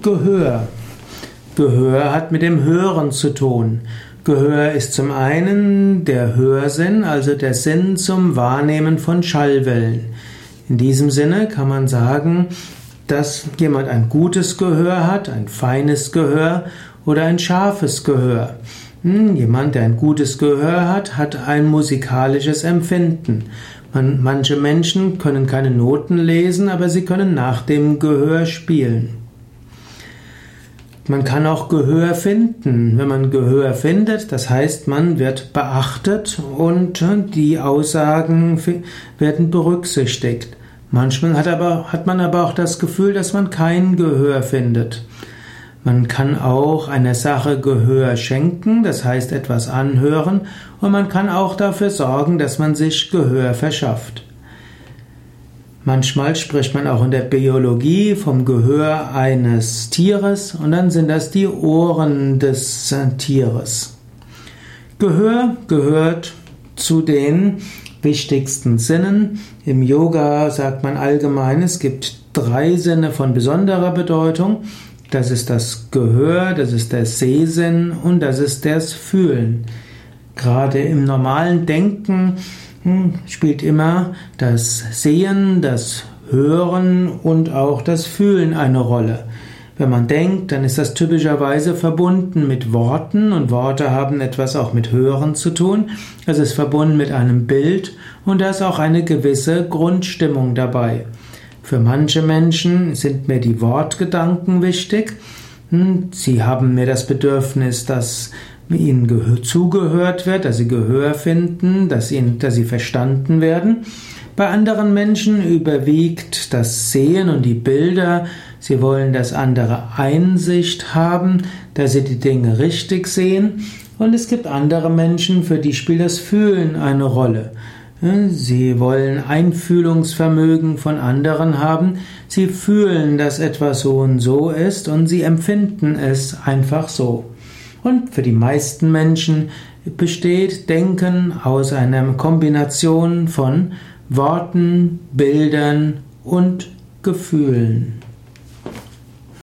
Gehör. Gehör hat mit dem Hören zu tun. Gehör ist zum einen der Hörsinn, also der Sinn zum Wahrnehmen von Schallwellen. In diesem Sinne kann man sagen, dass jemand ein gutes Gehör hat, ein feines Gehör oder ein scharfes Gehör. Hm, jemand, der ein gutes Gehör hat, hat ein musikalisches Empfinden. Man, manche Menschen können keine Noten lesen, aber sie können nach dem Gehör spielen. Man kann auch Gehör finden. Wenn man Gehör findet, das heißt, man wird beachtet und die Aussagen werden berücksichtigt. Manchmal hat, aber, hat man aber auch das Gefühl, dass man kein Gehör findet. Man kann auch einer Sache Gehör schenken, das heißt etwas anhören, und man kann auch dafür sorgen, dass man sich Gehör verschafft. Manchmal spricht man auch in der Biologie vom Gehör eines Tieres und dann sind das die Ohren des Tieres. Gehör gehört zu den wichtigsten Sinnen. Im Yoga sagt man allgemein, es gibt drei Sinne von besonderer Bedeutung. Das ist das Gehör, das ist der Sehsinn und das ist das Fühlen. Gerade im normalen Denken spielt immer das Sehen, das Hören und auch das Fühlen eine Rolle. Wenn man denkt, dann ist das typischerweise verbunden mit Worten und Worte haben etwas auch mit Hören zu tun. Es ist verbunden mit einem Bild und da ist auch eine gewisse Grundstimmung dabei. Für manche Menschen sind mir die Wortgedanken wichtig. Hm, sie haben mir das Bedürfnis, dass ihnen zugehört wird, dass sie Gehör finden, dass, ihnen, dass sie verstanden werden. Bei anderen Menschen überwiegt das Sehen und die Bilder. Sie wollen, dass andere Einsicht haben, dass sie die Dinge richtig sehen. Und es gibt andere Menschen, für die spielt das Fühlen eine Rolle. Sie wollen Einfühlungsvermögen von anderen haben. Sie fühlen, dass etwas so und so ist und sie empfinden es einfach so. Und für die meisten Menschen besteht Denken aus einer Kombination von Worten, Bildern und Gefühlen.